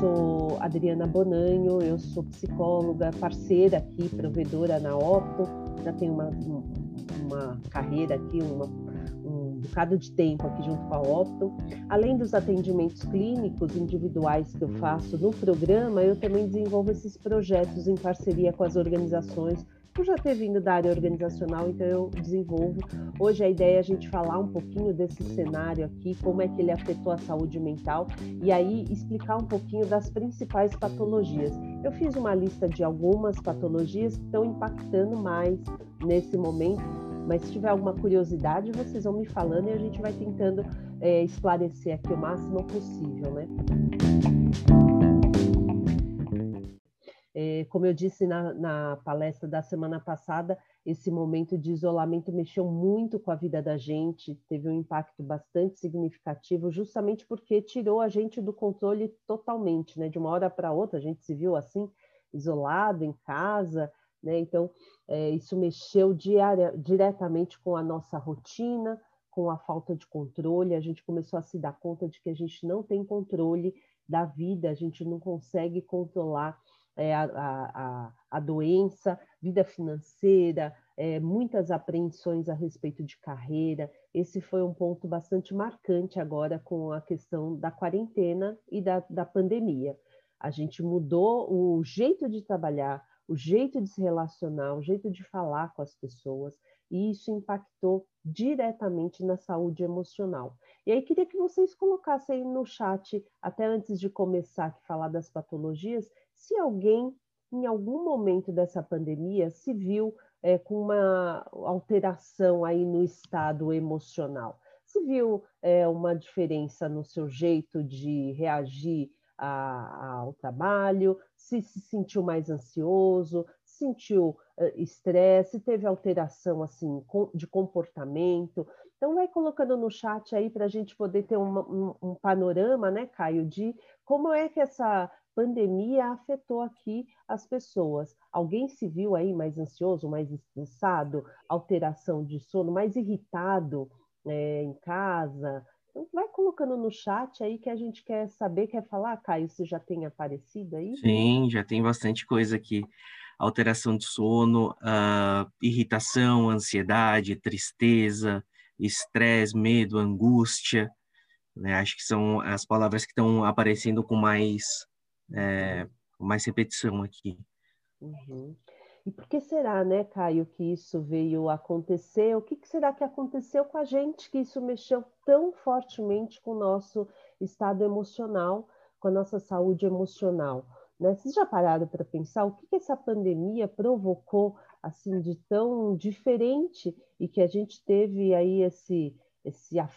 sou Adriana Bonanho, eu sou psicóloga, parceira aqui, provedora na Opto, já tenho uma, uma carreira aqui, uma, um bocado de tempo aqui junto com a Opto. Além dos atendimentos clínicos individuais que eu faço no programa, eu também desenvolvo esses projetos em parceria com as organizações por já ter vindo da área organizacional, então eu desenvolvo. Hoje a ideia é a gente falar um pouquinho desse cenário aqui, como é que ele afetou a saúde mental e aí explicar um pouquinho das principais patologias. Eu fiz uma lista de algumas patologias que estão impactando mais nesse momento, mas se tiver alguma curiosidade, vocês vão me falando e a gente vai tentando é, esclarecer aqui o máximo possível, né? É, como eu disse na, na, palestra da semana passada, esse momento de isolamento mexeu muito com a vida da gente, teve um impacto bastante significativo, justamente porque tirou a gente do controle totalmente, né? De uma hora para outra, a gente se viu assim, isolado em casa, né? Então, é, isso mexeu diária, diretamente com a nossa rotina, com a falta de controle, a gente começou a se dar conta de que a gente não tem controle da vida, a gente não consegue controlar é, a, a, a, doença, vida financeira, é, muitas apreensões a respeito de carreira. Esse foi um ponto bastante marcante agora com a questão da quarentena e da, da pandemia. A gente mudou o jeito de trabalhar, o jeito de se relacionar, o jeito de falar com as pessoas, e isso impactou diretamente na saúde emocional. E aí queria que vocês colocassem no chat, até antes de começar a falar das patologias, se alguém, em algum momento dessa pandemia, se viu é, com uma alteração aí no estado emocional, se viu é, uma diferença no seu jeito de reagir a, ao trabalho, se se sentiu mais ansioso, sentiu estresse, teve alteração assim de comportamento. Então vai colocando no chat aí para a gente poder ter um, um, um, panorama, né, Caio, de como é que essa pandemia afetou aqui as pessoas. Alguém se viu aí mais ansioso, mais estressado, alteração de sono, mais irritado é, em casa? Então, vai colocando no chat aí que a gente quer saber, quer falar, Caio, se já tem aparecido aí? Sim, já tem bastante coisa aqui. Alteração de sono, uh, irritação, ansiedade, tristeza, estresse, medo, angústia. Né? Acho que são as palavras que estão aparecendo com mais é, mais repetição aqui. Uhum. E por que será, né, Caio, que isso veio acontecer? O que, que será que aconteceu com a gente que isso mexeu tão fortemente com o nosso estado emocional, com a nossa saúde emocional? Né? Vocês já pararam para pensar o que, que essa pandemia provocou assim de tão diferente e que a gente teve aí esse, esse é,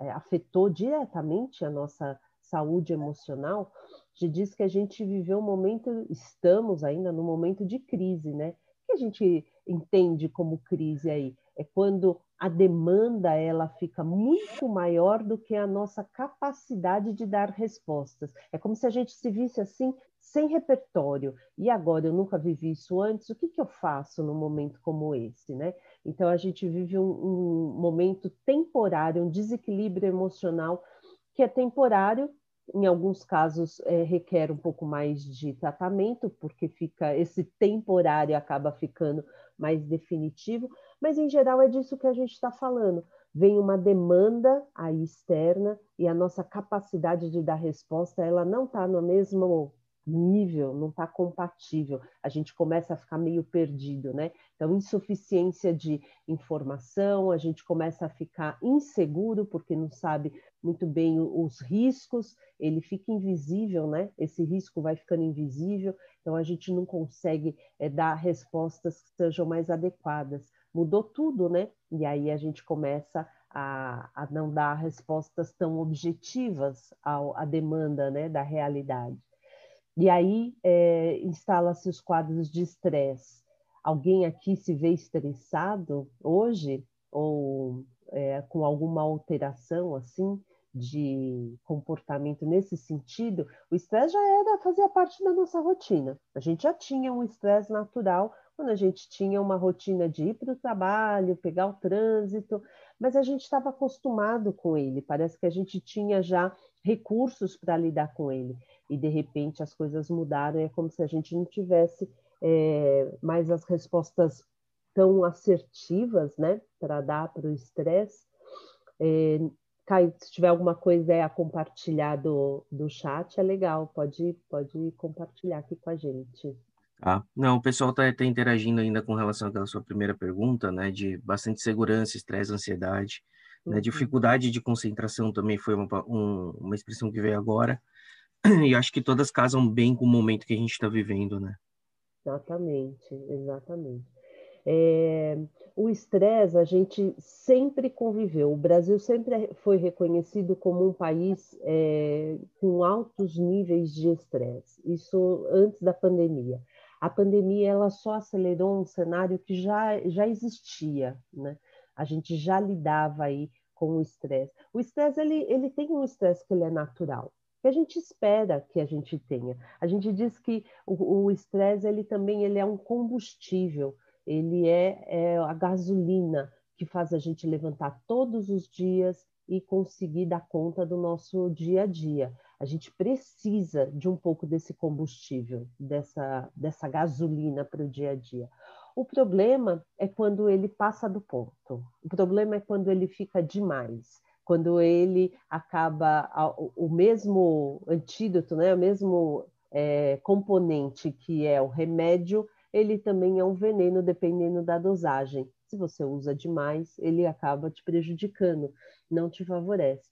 é, afetou diretamente a nossa saúde emocional? te diz que a gente viveu um momento, estamos ainda no momento de crise, né? O que a gente entende como crise aí? É quando a demanda ela fica muito maior do que a nossa capacidade de dar respostas. É como se a gente se visse assim sem repertório. E agora eu nunca vivi isso antes. O que, que eu faço num momento como esse, né? Então a gente vive um, um momento temporário, um desequilíbrio emocional que é temporário em alguns casos é, requer um pouco mais de tratamento, porque fica esse temporário acaba ficando mais definitivo, mas em geral é disso que a gente está falando. Vem uma demanda aí externa e a nossa capacidade de dar resposta ela não está no mesmo nível, não está compatível, a gente começa a ficar meio perdido, né? Então, insuficiência de informação, a gente começa a ficar inseguro porque não sabe muito bem os riscos, ele fica invisível, né? Esse risco vai ficando invisível, então a gente não consegue é, dar respostas que sejam mais adequadas. Mudou tudo, né? E aí a gente começa a, a não dar respostas tão objetivas à demanda né, da realidade. E aí é, instala-se os quadros de estresse. Alguém aqui se vê estressado hoje ou é, com alguma alteração assim de comportamento nesse sentido? O estresse já era fazia parte da nossa rotina. A gente já tinha um estresse natural quando a gente tinha uma rotina de ir para o trabalho, pegar o trânsito, mas a gente estava acostumado com ele, parece que a gente tinha já recursos para lidar com ele, e de repente as coisas mudaram, é como se a gente não tivesse é, mais as respostas tão assertivas, né, para dar para o estresse. É, se tiver alguma coisa a compartilhar do, do chat, é legal, pode, pode compartilhar aqui com a gente. Ah, não, o pessoal está tá interagindo ainda com relação àquela sua primeira pergunta, né, de bastante segurança, estresse, ansiedade, né, uhum. dificuldade de concentração também foi uma, um, uma expressão que veio agora, e acho que todas casam bem com o momento que a gente está vivendo, né? Exatamente, exatamente. É, o estresse a gente sempre conviveu. O Brasil sempre foi reconhecido como um país é, com altos níveis de estresse. Isso antes da pandemia. A pandemia ela só acelerou um cenário que já, já existia, né? A gente já lidava aí com o estresse. O estresse ele, ele tem um estresse que ele é natural que a gente espera que a gente tenha. A gente diz que o estresse ele também ele é um combustível, ele é, é, a gasolina que faz a gente levantar todos os dias e conseguir dar conta do nosso dia a dia. A gente precisa de um pouco desse combustível, dessa, dessa gasolina para o dia a dia. O problema é quando ele passa do ponto. O problema é quando ele fica demais quando ele acaba o mesmo antídoto, né, o mesmo é, componente que é o remédio, ele também é um veneno dependendo da dosagem. Se você usa demais, ele acaba te prejudicando, não te favorece.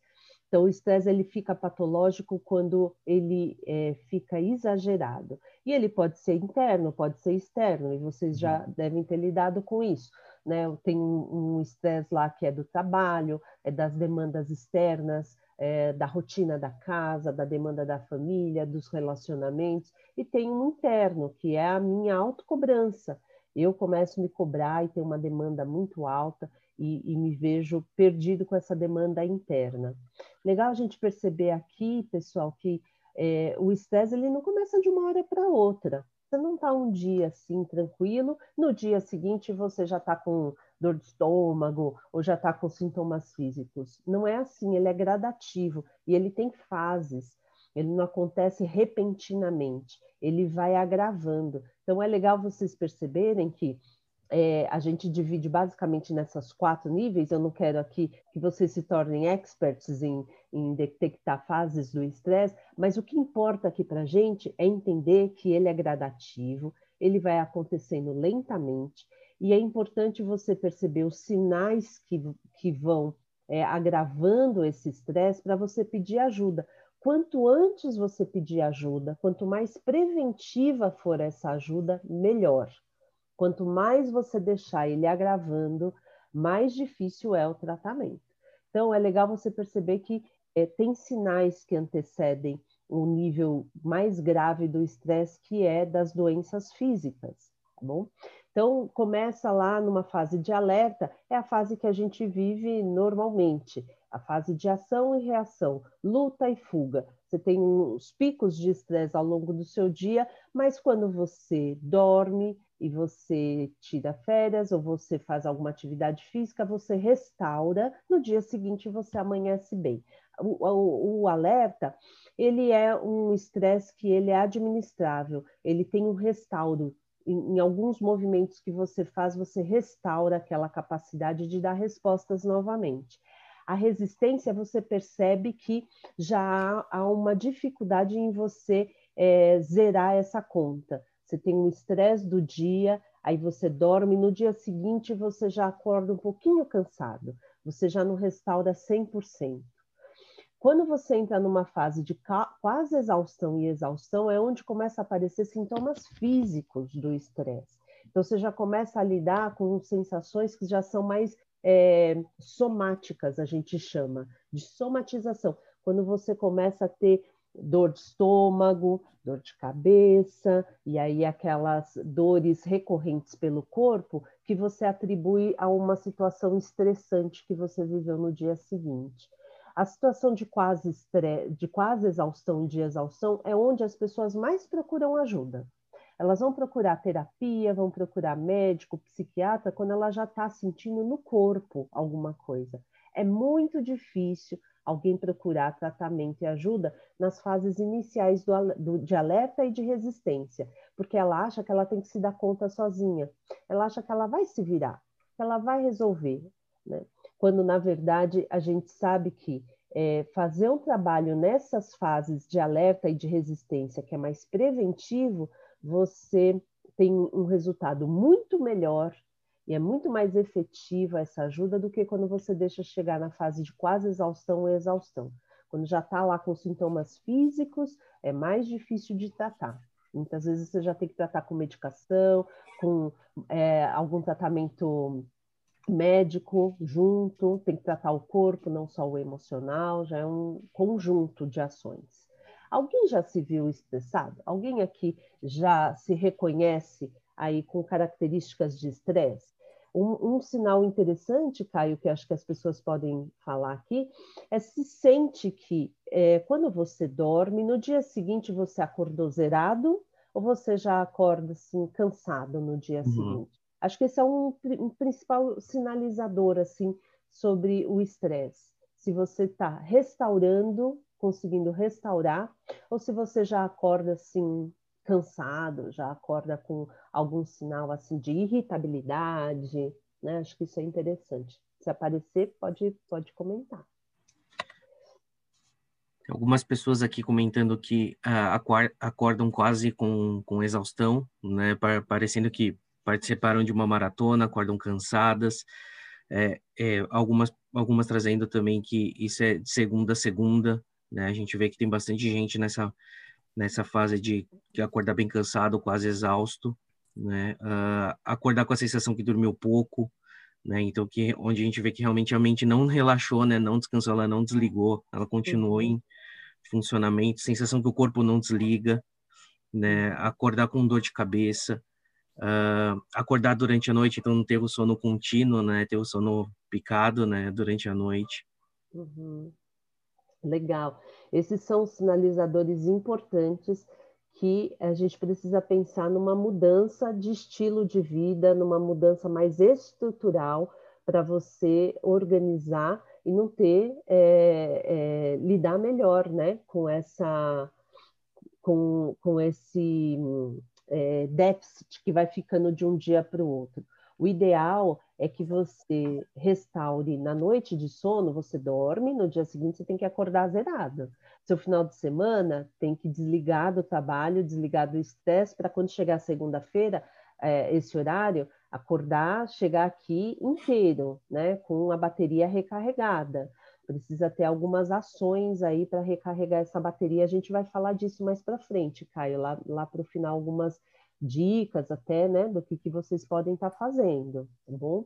Então, o estresse ele fica patológico quando ele é, fica exagerado. E ele pode ser interno, pode ser externo, e vocês já uhum. devem ter lidado com isso né? Tem um estresse lá que é do trabalho, é das demandas externas, é, da rotina da casa, da demanda da família, dos relacionamentos, e tem um interno, que é a minha autocobrança. Eu começo a me cobrar e tenho uma demanda muito alta e, e me vejo perdido com essa demanda interna. Legal a gente perceber aqui, pessoal, que é, o estresse ele não começa de uma hora para outra. Você não está um dia assim tranquilo, no dia seguinte você já está com dor de estômago ou já está com sintomas físicos. Não é assim, ele é gradativo e ele tem fases. Ele não acontece repentinamente, ele vai agravando. Então é legal vocês perceberem que é, a gente divide basicamente nessas quatro níveis. Eu não quero aqui que vocês se tornem experts em, em detectar fases do estresse, mas o que importa aqui para a gente é entender que ele é gradativo, ele vai acontecendo lentamente, e é importante você perceber os sinais que, que vão é, agravando esse estresse para você pedir ajuda. Quanto antes você pedir ajuda, quanto mais preventiva for essa ajuda, melhor. Quanto mais você deixar ele agravando, mais difícil é o tratamento. Então, é legal você perceber que é, tem sinais que antecedem o nível mais grave do estresse, que é das doenças físicas, tá bom? Então, começa lá numa fase de alerta, é a fase que a gente vive normalmente, a fase de ação e reação, luta e fuga. Você tem uns picos de estresse ao longo do seu dia, mas quando você dorme, e você tira férias ou você faz alguma atividade física, você restaura, no dia seguinte você amanhece bem. O, o, o alerta, ele é um estresse que ele é administrável, ele tem um restauro. Em, em alguns movimentos que você faz, você restaura aquela capacidade de dar respostas novamente. A resistência, você percebe que já há, uma dificuldade em você é, zerar essa conta você tem um estresse do dia, aí você dorme, no dia seguinte você já acorda um pouquinho cansado, você já não restaura 100%. Quando você entra numa fase de quase exaustão e exaustão, é onde começa a aparecer sintomas físicos do estresse. Então, você já começa a lidar com sensações que já são mais é, somáticas, a gente chama, de somatização. Quando você começa a ter dor de estômago, dor de cabeça, e aí aquelas dores recorrentes pelo corpo que você atribui a uma situação estressante que você viveu no dia seguinte. A situação de quase, estresse, de quase exaustão, de exaustão, é onde as pessoas mais procuram ajuda. Elas vão procurar terapia, vão procurar médico, psiquiatra, quando ela já está sentindo no corpo alguma coisa. É muito difícil alguém procurar tratamento e ajuda nas fases iniciais do, do, de alerta e de resistência, porque ela acha que ela tem que se dar conta sozinha, ela acha que ela vai se virar, que ela vai resolver, né? quando na verdade a gente sabe que é, fazer um trabalho nessas fases de alerta e de resistência, que é mais preventivo, você tem um resultado muito melhor e é muito mais efetiva essa ajuda do que quando você deixa chegar na fase de quase exaustão ou exaustão. Quando já está lá com sintomas físicos, é mais difícil de tratar. Muitas vezes você já tem que tratar com medicação, com é, algum tratamento médico junto, tem que tratar o corpo, não só o emocional, já é um conjunto de ações. Alguém já se viu estressado? Alguém aqui já se reconhece aí com características de estresse? Um, um, sinal interessante, Caio, que acho que as pessoas podem falar aqui, é se sente que é, quando você dorme, no dia seguinte você acordou zerado ou você já acorda assim cansado no dia uhum. seguinte? Acho que esse é um, um principal sinalizador assim sobre o estresse. Se você está restaurando, conseguindo restaurar, ou se você já acorda assim cansado, já acorda com algum sinal assim de irritabilidade, né? Acho que isso é interessante. Se aparecer, pode pode comentar. Algumas pessoas aqui comentando que uh, acordam quase com, com exaustão, né? Parecendo que participaram de uma maratona, acordam cansadas. É, é, algumas, algumas trazendo também que isso é de segunda a segunda, né? A gente vê que tem bastante gente nessa, nessa fase de, de acordar bem cansado, quase exausto, né? Uh, acordar com a sensação que dormiu pouco, né? Então, que, onde a gente vê que realmente a mente não relaxou, né? Não descansou, ela não desligou, ela continuou em funcionamento, sensação que o corpo não desliga, né? Acordar com dor de cabeça, uh, acordar durante a noite, então não ter o sono contínuo, né? Ter o sono picado, né? Durante a noite. Uhum. Legal. Esses são sinalizadores importantes que a gente precisa pensar numa mudança de estilo de vida, numa mudança mais estrutural para você organizar e não ter é, é, lidar melhor, né, com essa com, com esse é, déficit que vai ficando de um dia para o outro. O ideal é que você restaure na noite de sono, você dorme, no dia seguinte você tem que acordar zerado. Seu final de semana tem que desligar do trabalho, desligar do estresse, para quando chegar segunda-feira, é, esse horário, acordar, chegar aqui inteiro, né, com a bateria recarregada. Precisa ter algumas ações aí para recarregar essa bateria. A gente vai falar disso mais para frente, Caio, lá, lá para o final, algumas dicas até, né, do que, que vocês podem estar tá fazendo, tá bom?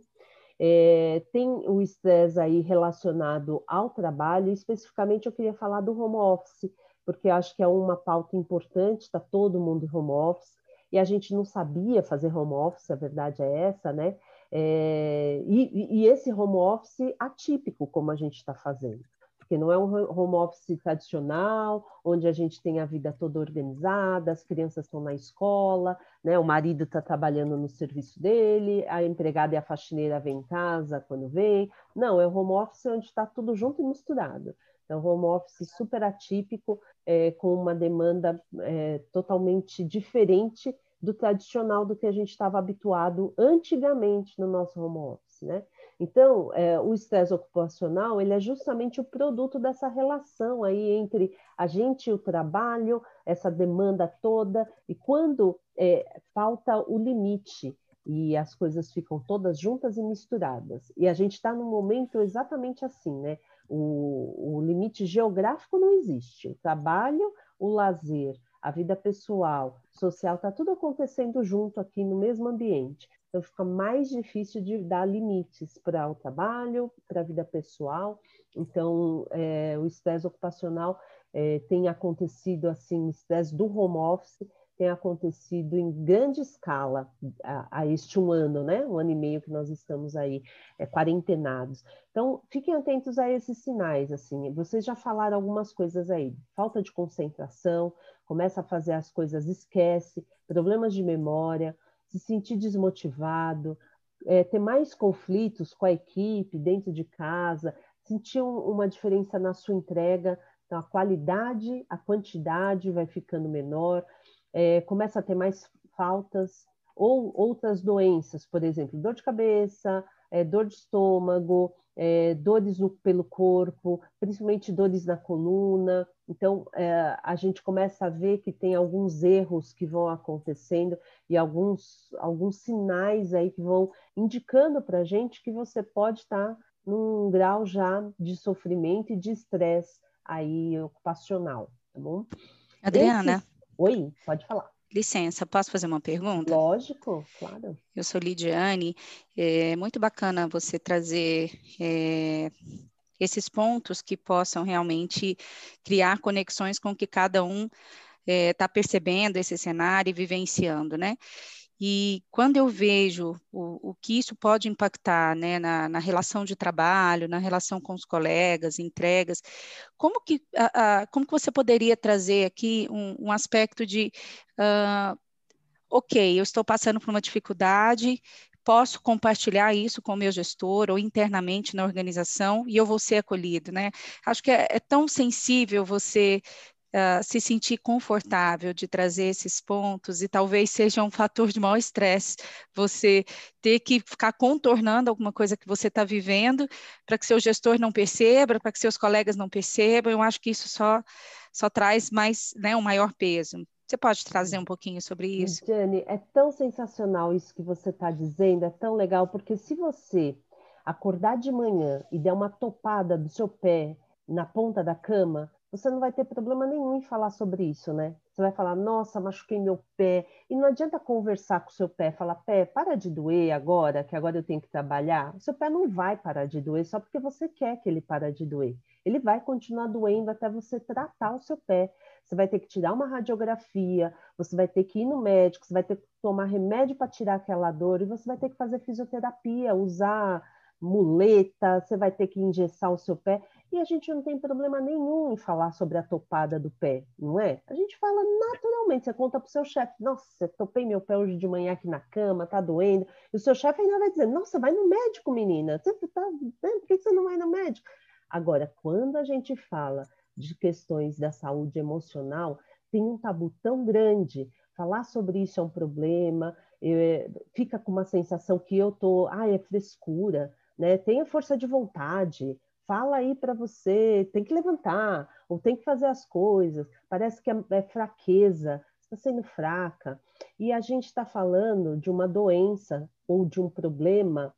É, tem o estresse aí relacionado ao trabalho, especificamente eu queria falar do home office, porque acho que é uma pauta importante, está todo mundo em home office, e a gente não sabia fazer home office, a verdade é essa, né? É, e, e, esse home office atípico, como a gente está fazendo porque não é um home office tradicional, onde a gente tem a vida toda organizada, as crianças estão na escola, né? o marido está trabalhando no serviço dele, a empregada e a faxineira vêm em casa quando vem. Não, é um home office onde está tudo junto e misturado. É um home office super atípico, é, com uma demanda é, totalmente diferente do tradicional do que a gente estava habituado antigamente no nosso home office, né? Então, é, o estresse ocupacional ele é justamente o produto dessa relação aí entre a gente e o trabalho, essa demanda toda, e quando é, falta o limite e as coisas ficam todas juntas e misturadas. E a gente está num momento exatamente assim, né? O, o limite geográfico não existe. O trabalho, o lazer, a vida pessoal, social, está tudo acontecendo junto aqui no mesmo ambiente. Então fica mais difícil de dar limites para o trabalho, para a vida pessoal. Então é, o estresse ocupacional é, tem acontecido assim, o estresse do home office tem acontecido em grande escala a, a, este um ano, né? Um ano e meio que nós estamos aí é, quarentenados. Então, fiquem atentos a esses sinais, assim. Vocês já falaram algumas coisas aí. Falta de concentração, começa a fazer as coisas, esquece, problemas de memória, se sentir desmotivado, é, ter mais conflitos com a equipe dentro de casa, sentir um, uma diferença na sua entrega, então a qualidade, a quantidade vai ficando menor, é, começa a ter mais faltas ou outras doenças, por exemplo, dor de cabeça, é, dor de estômago, é, dores no, pelo corpo, principalmente dores na coluna. Então, é, a gente começa a ver que tem alguns erros que vão acontecendo e alguns, alguns sinais aí que vão indicando para a gente que você pode estar tá num grau já de sofrimento e de estresse aí ocupacional, tá bom? Adriana. Esse... Oi, pode falar. Licença, posso fazer uma pergunta? Lógico, claro. Eu sou Lidiane. É muito bacana você trazer é, esses pontos que possam realmente criar conexões com que cada um está é, percebendo esse cenário e vivenciando, né? E quando eu vejo o, o que isso pode impactar né, na, na, relação de trabalho, na relação com os colegas, entregas, como que, a, a, como que você poderia trazer aqui um, um aspecto de, uh, ok, eu estou passando por uma dificuldade, posso compartilhar isso com o meu gestor ou internamente na organização e eu vou ser acolhido, né? Acho que é, é tão sensível você uh, se sentir confortável de trazer esses pontos e talvez seja um fator de maior estresse você ter que ficar contornando alguma coisa que você está vivendo para que seu gestor não perceba, para que seus colegas não percebam. Eu acho que isso só, só traz mais né, um maior peso. Você pode trazer um pouquinho sobre isso? Jane, é tão sensacional isso que você está dizendo, é tão legal, porque se você acordar de manhã e der uma topada do seu pé na ponta da cama, você não vai ter problema nenhum em falar sobre isso, né? Você vai falar, nossa, machuquei meu pé. E não adianta conversar com o seu pé, falar, pé, para de doer agora, que agora eu tenho que trabalhar. O seu pé não vai parar de doer só porque você quer que ele pare de doer. Ele vai continuar doendo até você tratar o seu pé. Você vai ter que tirar uma radiografia, você vai ter que ir no médico, você vai ter que tomar remédio para tirar aquela dor, e você vai ter que fazer fisioterapia, usar muleta, você vai ter que engessar o seu pé. E a gente não tem problema nenhum em falar sobre a topada do pé, não é? A gente fala naturalmente, você conta para o seu chefe, nossa, topei meu pé hoje de manhã aqui na cama, tá doendo. E o seu chefe ainda vai dizer, nossa, vai no médico, menina. Você tá, né? Por que você não vai no médico? Agora, quando a gente fala de questões da saúde emocional, tem um tabu tão grande. Falar sobre isso é um problema, é, fica com uma sensação que eu tô, ah, é frescura, né? Tenha força de vontade, fala aí para você, tem que levantar, ou tem que fazer as coisas, parece que é, é fraqueza, está sendo fraca. E a gente está falando de uma doença ou de um problema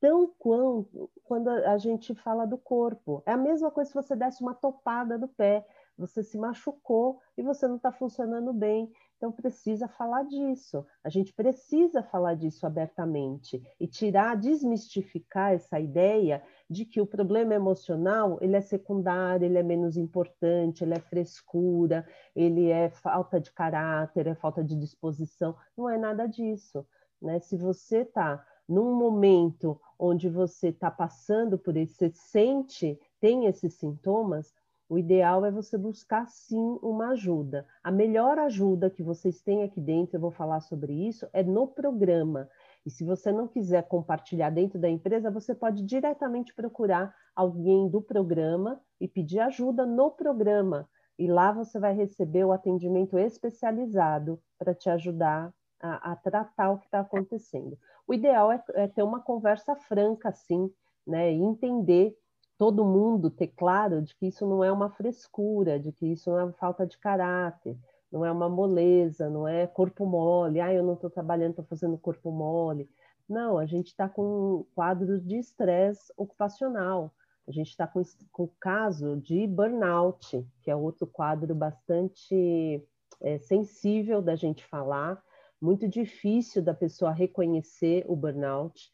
tão quanto quando a gente fala do corpo. É a mesma coisa se você desse uma topada no pé, você se machucou e você não está funcionando bem. Então precisa falar disso. A gente precisa falar disso abertamente e tirar, desmistificar essa ideia de que o problema emocional ele é secundário, ele é menos importante, ele é frescura, ele é falta de caráter, é falta de disposição. Não é nada disso. Né? Se você está num momento onde você está passando por isso, você sente, tem esses sintomas, o ideal é você buscar sim uma ajuda. A melhor ajuda que vocês têm aqui dentro, eu vou falar sobre isso, é no programa. E se você não quiser compartilhar dentro da empresa, você pode diretamente procurar alguém do programa e pedir ajuda no programa. E lá você vai receber o atendimento especializado para te ajudar a, a, tratar o que está acontecendo. O ideal é, é ter uma conversa franca, assim, né? E entender todo mundo ter claro de que isso não é uma frescura, de que isso não é uma falta de caráter, não é uma moleza, não é corpo mole, ah, eu não estou trabalhando, estou fazendo corpo mole. Não, a gente está com quadros de estresse ocupacional, a gente está com, com caso de burnout, que é outro quadro bastante é, sensível da gente falar, muito difícil da pessoa reconhecer o burnout.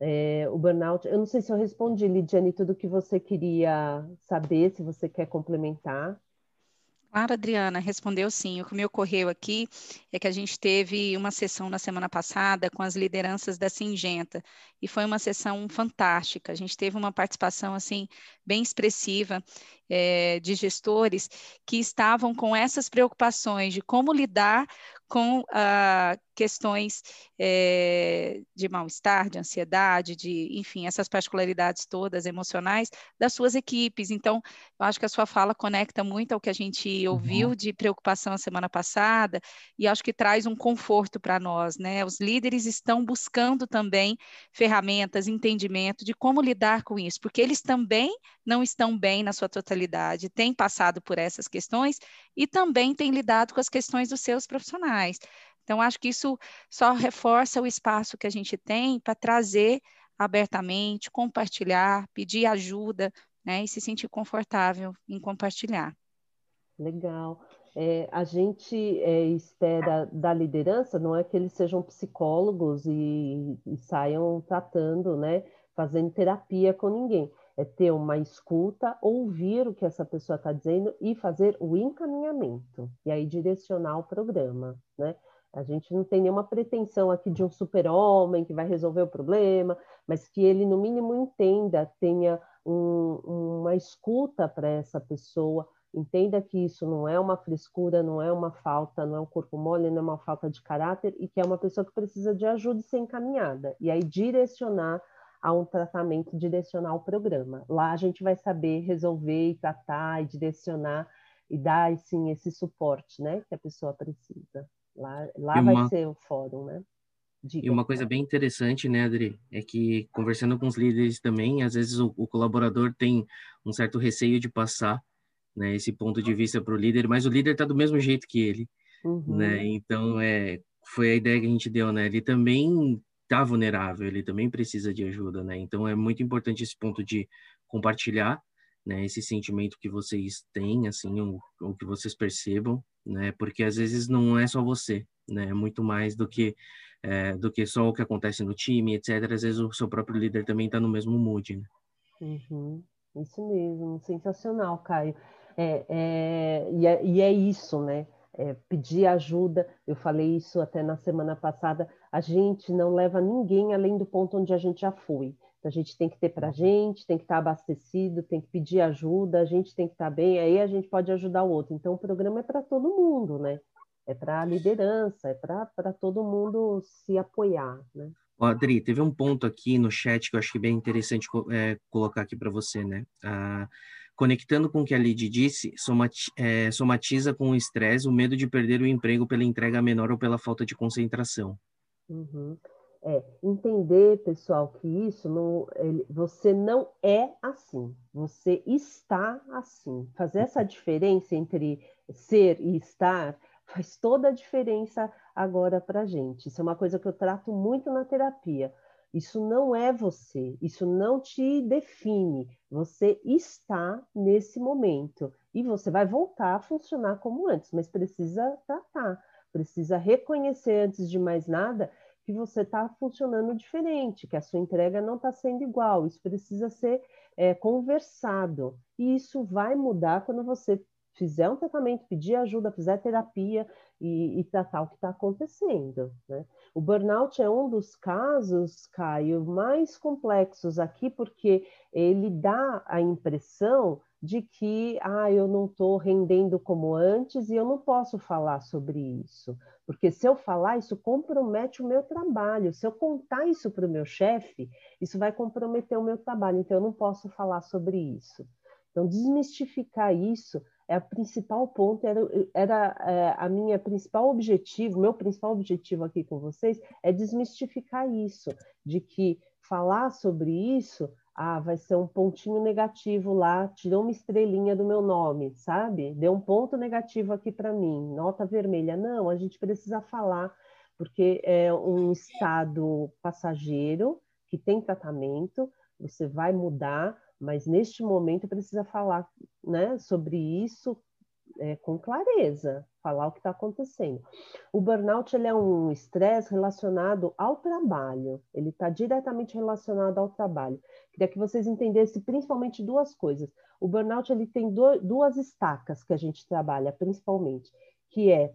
É, o burnout, eu não sei se eu respondi, Lidiane, tudo que você queria saber, se você quer complementar. Claro, Adriana, respondeu sim. O que me ocorreu aqui é que a gente teve uma sessão na semana passada com as lideranças da Singenta e foi uma sessão fantástica. A gente teve uma participação assim bem expressiva é, de gestores que estavam com essas preocupações de como lidar com ah, questões é, de mal-estar, de ansiedade, de, enfim, essas particularidades todas emocionais das suas equipes. Então, eu acho que a sua fala conecta muito ao que a gente ouviu uhum. de preocupação a semana passada e acho que traz um conforto para nós, né? Os líderes estão buscando também ferramentas, entendimento de como lidar com isso, porque eles também não estão bem na sua totalidade, têm passado por essas questões e também têm lidado com as questões dos seus profissionais. Então, acho que isso só reforça o espaço que a gente tem para trazer abertamente, compartilhar, pedir ajuda, né, e se sentir confortável em compartilhar. Legal. É, a gente é, espera da liderança, não é que eles sejam psicólogos e, e saiam tratando, né, fazendo terapia com ninguém. É ter uma escuta, ouvir o que essa pessoa está dizendo e fazer o encaminhamento, e aí direcionar o programa, né? A gente não tem nenhuma pretensão aqui de um super-homem que vai resolver o problema, mas que ele, no mínimo, entenda, tenha um, uma escuta para essa pessoa, entenda que isso não é uma frescura, não é uma falta, não é um corpo mole, não é uma falta de caráter, e que é uma pessoa que precisa de ajuda e ser encaminhada. E aí direcionar a um tratamento, direcionar o programa. Lá a gente vai saber resolver e tratar e direcionar e dar, sim, esse suporte né, que a pessoa precisa. Lá, lá uma... vai ser o fórum, né? Diga. E uma coisa bem interessante, né, Adri, é que conversando com os líderes também, às vezes o, o colaborador tem um certo receio de passar né, esse ponto de vista para o líder, mas o líder está do mesmo jeito que ele, uhum. né? Então, é, foi a ideia que a gente deu, né? Ele também está vulnerável, ele também precisa de ajuda, né? Então, é muito importante esse ponto de compartilhar, né, esse sentimento que vocês têm, assim, o, o que vocês percebam, né? Porque às vezes não é só você, né? É muito mais do que é, do que só o que acontece no time, etc. Às vezes o seu próprio líder também está no mesmo mood, né? Uhum, isso mesmo, sensacional, Caio. É, é, e, é, e é isso, né? É, pedir ajuda, eu falei isso até na semana passada, a gente não leva ninguém além do ponto onde a gente já foi. Então, a gente tem que ter para a gente, tem que estar tá abastecido, tem que pedir ajuda, a gente tem que estar tá bem, aí a gente pode ajudar o outro. Então, o programa é para todo mundo, né? É para a liderança, é para todo mundo se apoiar, né? Adri, teve um ponto aqui no chat que eu acho que é bem interessante é, colocar aqui para você, né? Ah, conectando com o que a Lid disse, somati é, somatiza com o estresse o medo de perder o emprego pela entrega menor ou pela falta de concentração. Uhum. É, entender, pessoal, que isso não, ele, você não é assim, você está assim. Fazer essa diferença entre ser e estar faz toda a diferença agora para gente. Isso é uma coisa que eu trato muito na terapia. Isso não é você, isso não te define. Você está nesse momento e você vai voltar a funcionar como antes, mas precisa tratar, precisa reconhecer antes de mais nada que você está funcionando diferente, que a sua entrega não está sendo igual. Isso precisa ser é, conversado. E isso vai mudar quando você fizer um tratamento, pedir ajuda, fizer terapia e, e tratar o que está acontecendo. Né? O burnout é um dos casos, Caio, mais complexos aqui, porque ele dá a impressão de que ah, eu não estou rendendo como antes e eu não posso falar sobre isso. Porque se eu falar, isso compromete o meu trabalho. Se eu contar isso para o meu chefe, isso vai comprometer o meu trabalho. Então, eu não posso falar sobre isso. Então, desmistificar isso é o principal ponto, era, era é, a minha principal objetivo, meu principal objetivo aqui com vocês é desmistificar isso, de que falar sobre isso ah, vai ser um pontinho negativo lá, tirou uma estrelinha do meu nome, sabe? Deu um ponto negativo aqui para mim, nota vermelha. Não, a gente precisa falar, porque é um estado passageiro que tem tratamento, você vai mudar, mas neste momento precisa falar né, sobre isso é, com clareza, falar o que está acontecendo. O burnout ele é um estresse relacionado ao trabalho, ele está diretamente relacionado ao trabalho. Queria que vocês entendessem principalmente duas coisas. O burnout ele tem do, duas estacas que a gente trabalha, principalmente, que é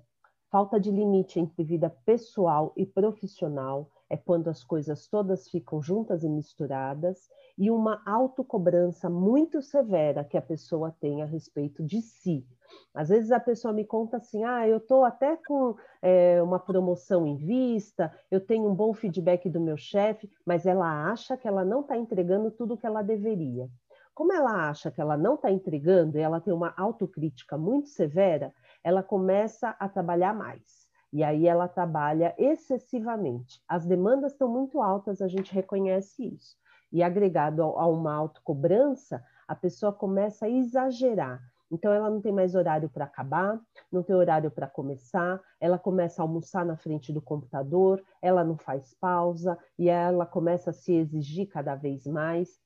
falta de limite entre vida pessoal e profissional, é quando as coisas todas ficam juntas e misturadas, e uma autocobrança muito severa que a pessoa tem a respeito de si. Às vezes a pessoa me conta assim: ah, eu estou até com é, uma promoção em vista, eu tenho um bom feedback do meu chefe, mas ela acha que ela não está entregando tudo o que ela deveria. Como ela acha que ela não está entregando e ela tem uma autocrítica muito severa, ela começa a trabalhar mais. E aí ela trabalha excessivamente. As demandas estão muito altas, a gente reconhece isso. E agregado a uma autocobrança, a pessoa começa a exagerar. Então, ela não tem mais horário para acabar, não tem horário para começar, ela começa a almoçar na frente do computador, ela não faz pausa, e ela começa a se exigir cada vez mais,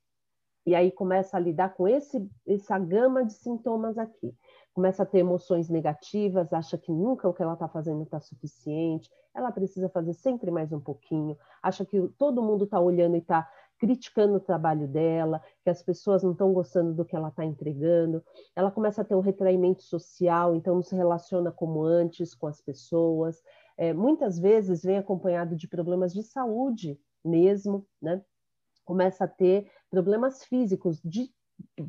e aí começa a lidar com esse, essa gama de sintomas aqui. Começa a ter emoções negativas, acha que nunca o que ela está fazendo está suficiente, ela precisa fazer sempre mais um pouquinho, acha que todo mundo está olhando e está criticando o trabalho dela, que as pessoas não estão gostando do que ela está entregando. Ela começa a ter um retraimento social, então não se relaciona como antes com as pessoas. É, muitas vezes vem acompanhado de problemas de saúde mesmo, né? Começa a ter problemas físicos de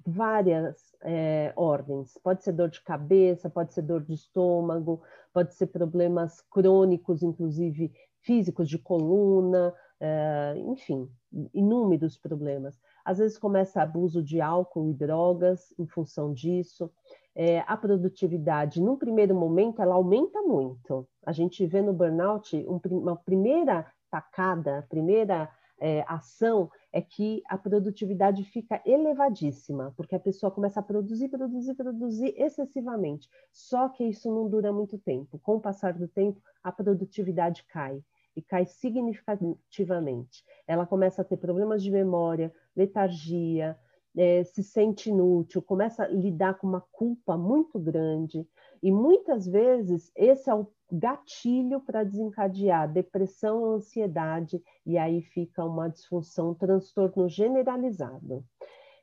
várias é, ordens. Pode ser dor de cabeça, pode ser dor de estômago, pode ser problemas crônicos, inclusive físicos de coluna, é, enfim, inúmeros problemas. Às vezes começa abuso de álcool e drogas em função disso. É, a produtividade, num primeiro momento, ela aumenta muito. A gente vê no burnout um, uma primeira tacada, primeira é, ação é que a produtividade fica elevadíssima, porque a pessoa começa a produzir, produzir, produzir excessivamente. Só que isso não dura muito tempo. Com o passar do tempo, a produtividade cai e cai significativamente. Ela começa a ter problemas de memória, letargia, é, se sente inútil, começa a lidar com uma culpa muito grande, e muitas vezes esse é o gatilho para desencadear depressão, ansiedade, e aí fica uma disfunção, um transtorno generalizado.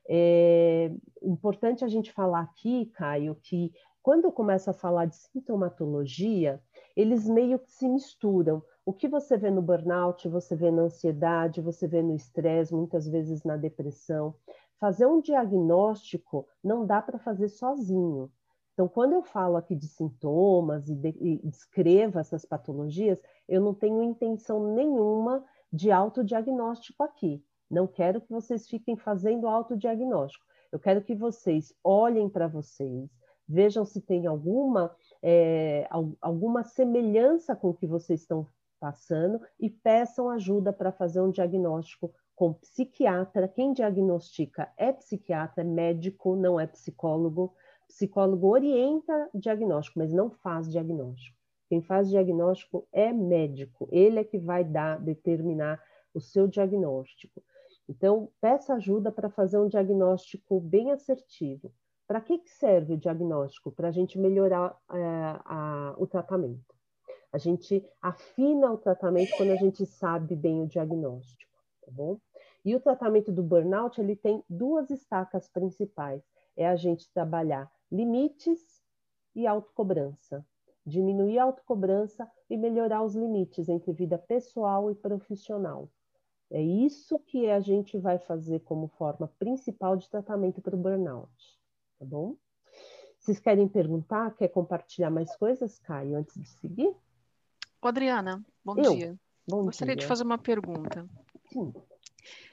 É importante a gente falar aqui, Caio, que quando eu começo a falar de sintomatologia, eles meio que se misturam. O que você vê no burnout, você vê na ansiedade, você vê no estresse, muitas vezes na depressão. Fazer um diagnóstico não dá para fazer sozinho. Então, quando eu falo aqui de sintomas e, de, e descrevo essas patologias, eu não tenho intenção nenhuma de autodiagnóstico aqui. Não quero que vocês fiquem fazendo autodiagnóstico. Eu quero que vocês olhem para vocês, vejam se tem alguma, é, alguma semelhança com o que vocês estão passando e peçam ajuda para fazer um diagnóstico com psiquiatra. Quem diagnostica é psiquiatra, é médico, não é psicólogo. Psicólogo orienta diagnóstico, mas não faz diagnóstico. Quem faz diagnóstico é médico, ele é que vai dar, determinar o seu diagnóstico. Então, peça ajuda para fazer um diagnóstico bem assertivo. Para que, que serve o diagnóstico? Para a gente melhorar é, a, o tratamento. A gente afina o tratamento quando a gente sabe bem o diagnóstico, tá bom? E o tratamento do burnout, ele tem duas estacas principais. É a gente trabalhar limites e autocobrança. Diminuir a autocobrança e melhorar os limites entre vida pessoal e profissional. É isso que a gente vai fazer como forma principal de tratamento para o burnout, tá bom? Vocês querem perguntar? Quer compartilhar mais coisas, Caio, antes de seguir? Adriana, bom Eu? dia. Bom Gostaria dia. de fazer uma pergunta. Sim.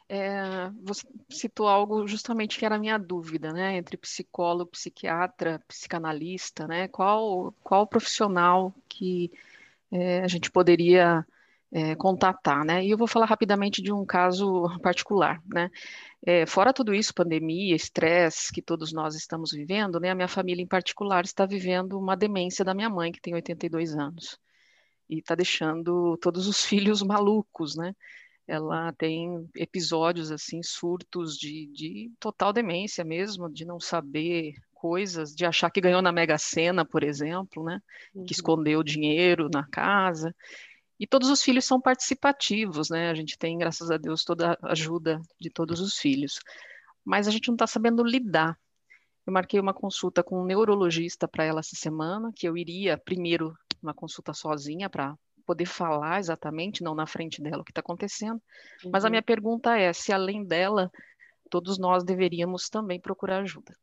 É, você citou algo justamente que era a minha dúvida, né? Entre psicólogo, psiquiatra, psicanalista, né? Qual, qual profissional que é, a gente poderia é, contatar, né? E eu vou falar rapidamente de um caso particular, né? É, fora tudo isso, pandemia, estresse que todos nós estamos vivendo, né? A minha família em particular está vivendo uma demência da minha mãe, que tem 82 anos. E está deixando todos os filhos malucos, né? Ela tem episódios assim, surtos de, de total demência mesmo, de não saber coisas, de achar que ganhou na Mega Sena, por exemplo, né? Uhum. Que escondeu dinheiro na casa. E todos os filhos são participativos, né? A gente tem, graças a Deus, toda a ajuda de todos os filhos. Mas a gente não está sabendo lidar. Eu marquei uma consulta com um neurologista para ela essa semana, que eu iria primeiro uma consulta sozinha para poder falar exatamente, não na frente dela, o que está acontecendo. Uhum. Mas a uhum. minha pergunta é se além dela, todos nós deveríamos também procurar ajuda.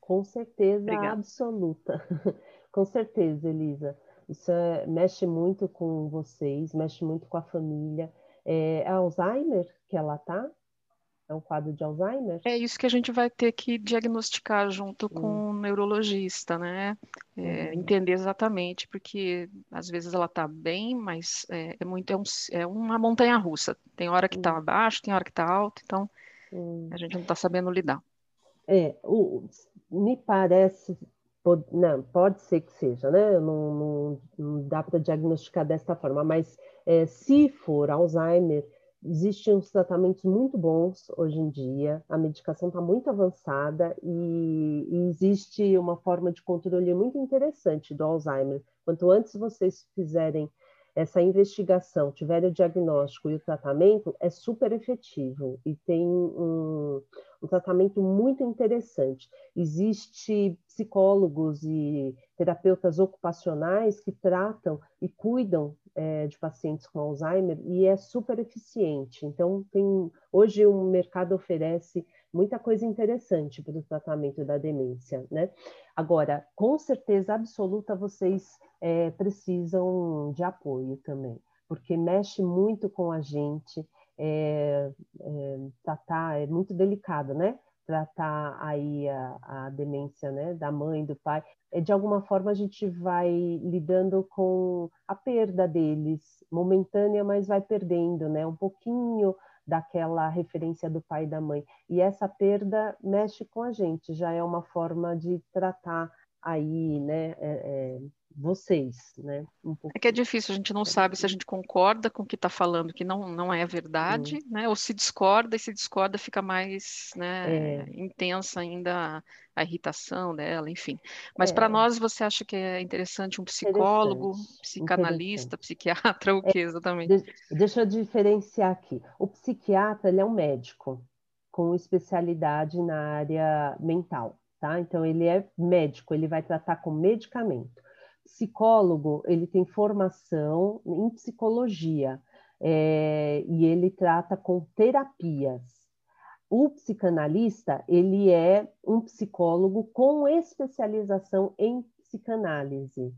Com certeza Obrigada. absoluta. com certeza, Elisa. Isso é, mexe muito com vocês, mexe muito com a família. É, é Alzheimer que ela tá? É um quadro de Alzheimer? É isso que a gente vai ter que diagnosticar junto com o neurologista, né? É, hum. Entender exatamente, porque às vezes ela está bem, mas é, é muito é, um, é, uma montanha russa. Tem hora que está hum. baixo, tem hora que está alto, então a gente não está sabendo lidar. É, o, me parece, pode, não, pode ser que seja, né? Não, não, não dá para diagnosticar desta forma, mas é, se for Alzheimer, Existem uns tratamentos muito bons hoje em dia, a medicação está muito avançada e, e, existe uma forma de controle muito interessante do Alzheimer. Quanto antes vocês fizerem essa investigação, tiverem o diagnóstico e o tratamento, é super efetivo e tem um, um tratamento muito interessante. Existe psicólogos e terapeutas ocupacionais que tratam e cuidam é, de pacientes com Alzheimer e é super eficiente. Então, tem, hoje o mercado oferece muita coisa interessante para o tratamento da demência, né? Agora, com certeza absoluta, vocês é, precisam de apoio também, porque mexe muito com a gente, é, é, tratar, é muito delicado, né? Tratar aí a, a demência, né? Da mãe, do pai. É, de alguma forma a gente vai lidando com a perda deles, momentânea, mas vai perdendo, né? Um pouquinho daquela referência do pai e da mãe. E essa perda mexe com a gente, já é uma forma de tratar aí, né, é, é, vocês, né? Um é que é difícil, a gente não sabe se a gente concorda com o que está falando, que não, não é verdade, hum. né? Ou se discorda, e se discorda fica mais né, é. intensa ainda a irritação dela, enfim. Mas é. para nós, você acha que é interessante um psicólogo, interessante. psicanalista, interessante. psiquiatra, o que exatamente? Deixa eu diferenciar aqui. O psiquiatra, ele é um médico com especialidade na área mental, tá? Então, ele é médico, ele vai tratar com medicamento psicólogo, ele tem formação em psicologia é, e ele trata com terapias. O psicanalista, ele é um psicólogo com especialização em psicanálise.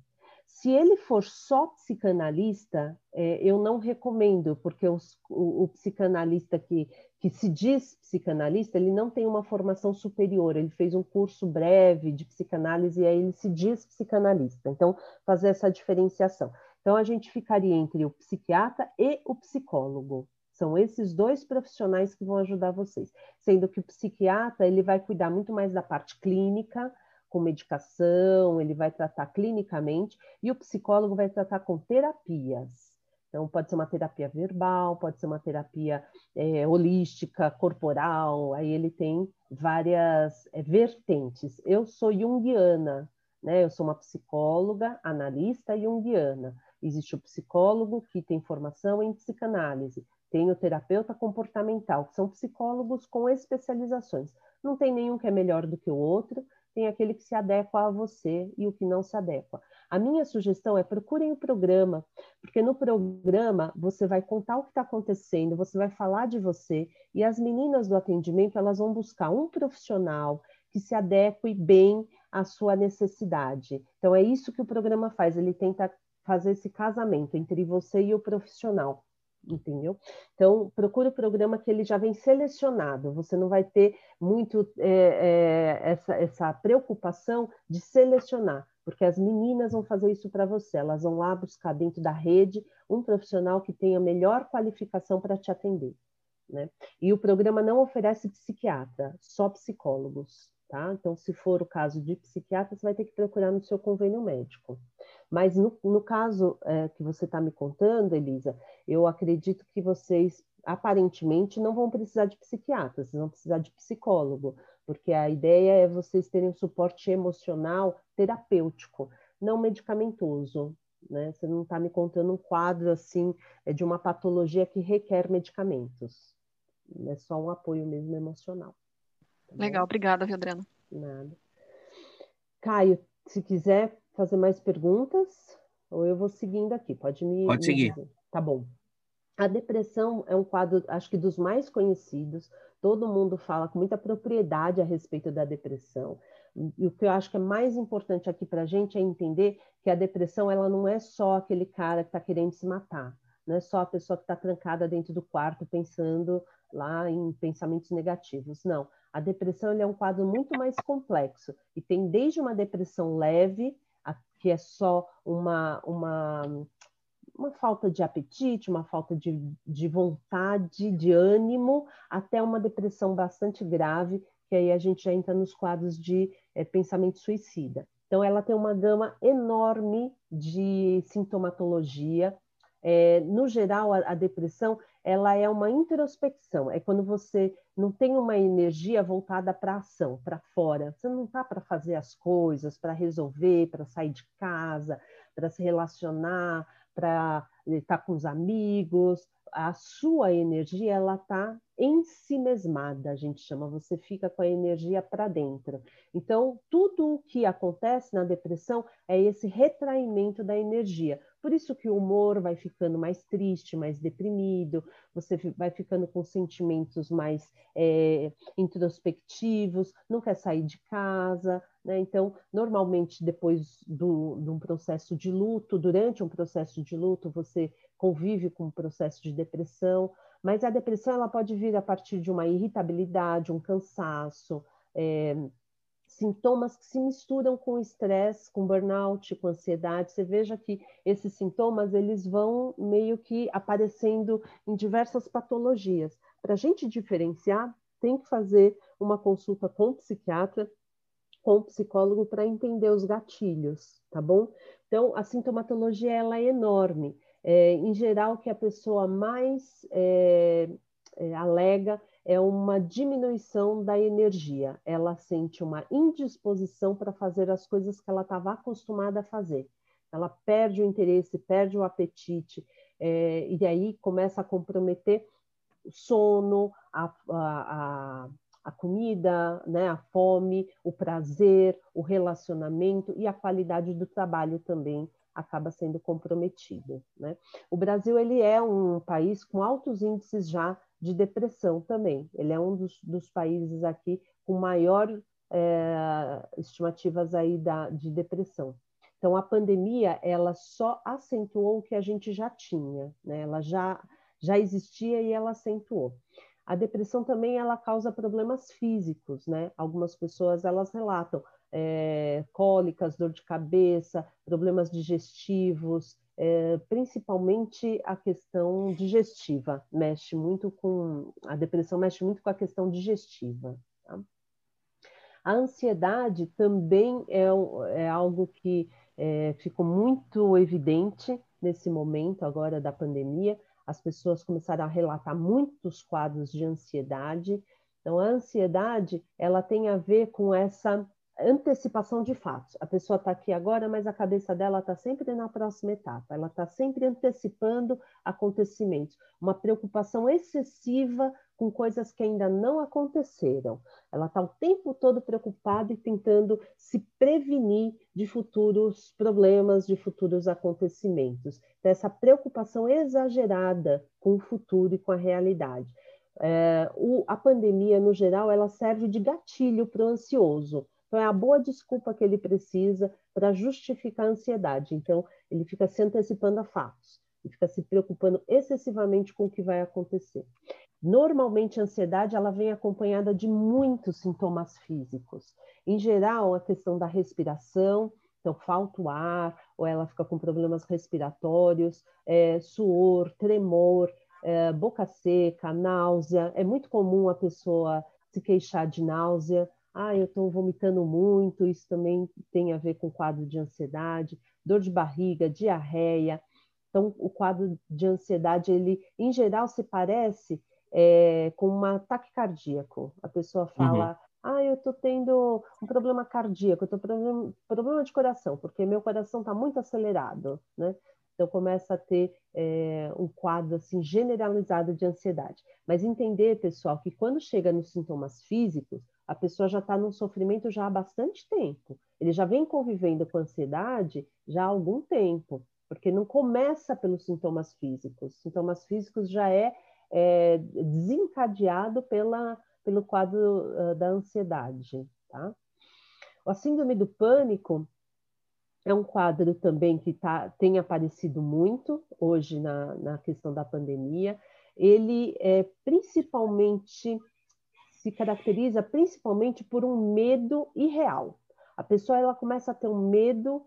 Se ele for só psicanalista, é, eu não recomendo, porque os, o, o, psicanalista que que se diz psicanalista, ele não tem uma formação superior, ele fez um curso breve de psicanálise e aí ele se diz psicanalista. Então, fazer essa diferenciação. Então, a gente ficaria entre o psiquiatra e o psicólogo. São esses dois profissionais que vão ajudar vocês. Sendo que o psiquiatra, ele vai cuidar muito mais da parte clínica, com medicação, ele vai tratar clinicamente, e o psicólogo vai tratar com terapias. Então, pode ser uma terapia verbal, pode ser uma terapia é, holística, corporal, aí ele tem várias é, vertentes. Eu sou junguiana, né? Eu sou uma psicóloga, analista junguiana. Existe o psicólogo que tem formação em psicanálise, tem o terapeuta comportamental, que são psicólogos com especializações. Não tem nenhum que é melhor do que o outro, tem aquele que se adequa a você e o que não se adequa. A minha sugestão é procurem o programa, porque no programa você vai contar o que está acontecendo, você vai falar de você, e as meninas do atendimento elas vão buscar um profissional que se adeque bem à sua necessidade. Então é isso que o programa faz, ele tenta fazer esse casamento entre você e o profissional entendeu? Então, procure o programa que ele já vem selecionado, você não vai ter muito é, é, essa, essa preocupação de selecionar porque as meninas vão fazer isso para você, elas vão lá buscar dentro da rede um profissional que tenha melhor qualificação para te atender. Né? E o programa não oferece psiquiatra, só psicólogos. Tá? Então, se for o caso de psiquiatra, você vai ter que procurar no seu convênio médico. Mas no, no caso é, que você está me contando, Elisa, eu acredito que vocês aparentemente não vão precisar de psiquiatra, vocês vão precisar de psicólogo, porque a ideia é vocês terem um suporte emocional terapêutico, não medicamentoso. Né? Você não está me contando um quadro assim é de uma patologia que requer medicamentos. É só um apoio mesmo emocional. Tá Legal, obrigada, Viadrena. Nada. Caio, se quiser fazer mais perguntas, ou eu vou seguindo aqui, pode me. Pode seguir. Me tá bom. A depressão é um quadro, acho que dos mais conhecidos. Todo mundo fala com muita propriedade a respeito da depressão. E o que eu acho que é mais importante aqui para a gente é entender que a depressão ela não é só aquele cara que está querendo se matar, não é só a pessoa que está trancada dentro do quarto pensando lá em pensamentos negativos. Não, a depressão é um quadro muito mais complexo e tem desde uma depressão leve, que é só uma, uma uma falta de apetite, uma falta de, de vontade, de ânimo, até uma depressão bastante grave, que aí a gente já entra nos quadros de é, pensamento suicida. Então, ela tem uma gama enorme de sintomatologia. É, no geral, a, a, depressão ela é uma introspecção, é quando você não tem uma energia voltada para ação, para fora. Você não está para fazer as coisas, para resolver, para sair de casa, para se relacionar, para estar com os amigos, a sua energia ela está em si mesmada, a gente chama, você fica com a energia para dentro. Então, tudo o que acontece na depressão é esse retraimento da energia. Por isso que o humor vai ficando mais triste, mais deprimido, você vai ficando com sentimentos mais é, introspectivos, não quer sair de casa, né? Então, normalmente, depois de um processo de luto, durante um processo de luto, você convive com um processo de depressão, mas a depressão ela pode vir a partir de uma irritabilidade, um cansaço, é, sintomas que se misturam com estresse, com burnout, com ansiedade. Você veja que esses sintomas eles vão meio que aparecendo em diversas patologias. Para a gente diferenciar, tem que fazer uma consulta com o psiquiatra com o psicólogo para entender os gatilhos, tá bom? Então, a sintomatologia ela é enorme. É, em geral, o que a pessoa mais é, é, alega é uma diminuição da energia. Ela sente uma indisposição para fazer as coisas que ela estava acostumada a fazer. Ela perde o interesse, perde o apetite, é, e aí começa a comprometer o sono, a, a, a comida, né, a fome, o prazer, o relacionamento e a qualidade do trabalho também acaba sendo comprometido. Né? O Brasil ele é um país com altos índices já de depressão também. Ele é um dos, dos países aqui com maior é, estimativas aí da, de depressão. Então a pandemia ela só acentuou o que a gente já tinha, né? Ela já já existia e ela acentuou. A depressão também ela causa problemas físicos, né? Algumas pessoas elas relatam é, cólicas, dor de cabeça, problemas digestivos, é, principalmente a questão digestiva mexe muito com a depressão mexe muito com a questão digestiva. Tá? A ansiedade também é, é algo que é, ficou muito evidente nesse momento agora da pandemia as pessoas começaram a relatar muitos quadros de ansiedade. Então, a ansiedade, ela tem a ver com essa antecipação de fatos. A pessoa está aqui agora, mas a cabeça dela está sempre na próxima etapa. Ela está sempre antecipando acontecimentos. Uma preocupação excessiva com coisas que ainda não aconteceram. Ela está o tempo todo preocupada e tentando se prevenir de futuros problemas, de futuros acontecimentos. Então, essa preocupação exagerada com o futuro e com a realidade. É, o, a pandemia, no geral, ela serve de gatilho para o ansioso. Então, é a boa desculpa que ele precisa para justificar a ansiedade. Então, ele fica se antecipando a fatos e fica se preocupando excessivamente com o que vai acontecer. Normalmente a ansiedade ela vem acompanhada de muitos sintomas físicos. Em geral, a questão da respiração, então falta o ar, ou ela fica com problemas respiratórios, é, suor, tremor, é, boca seca, náusea. É muito comum a pessoa se queixar de náusea. Ah, eu estou vomitando muito, isso também tem a ver com quadro de ansiedade, dor de barriga, diarreia. Então, o quadro de ansiedade, ele, em geral, se parece é, com um ataque cardíaco. A pessoa fala, uhum. Ah, eu estou tendo um problema cardíaco, eu estou com problema de coração, porque meu coração está muito acelerado, né? Então começa a ter é, um quadro assim generalizado de ansiedade. Mas entender, pessoal, que quando chega nos sintomas físicos, a pessoa já está num sofrimento já há bastante tempo. Ele já vem convivendo com ansiedade já há algum tempo, porque não começa pelos sintomas físicos. Sintomas físicos já é, é desencadeado pela, pelo quadro uh, da ansiedade, tá? A síndrome do pânico é um quadro também que tá, tem aparecido muito hoje na, na questão da pandemia. Ele é principalmente se caracteriza principalmente por um medo irreal. A pessoa ela começa a ter um medo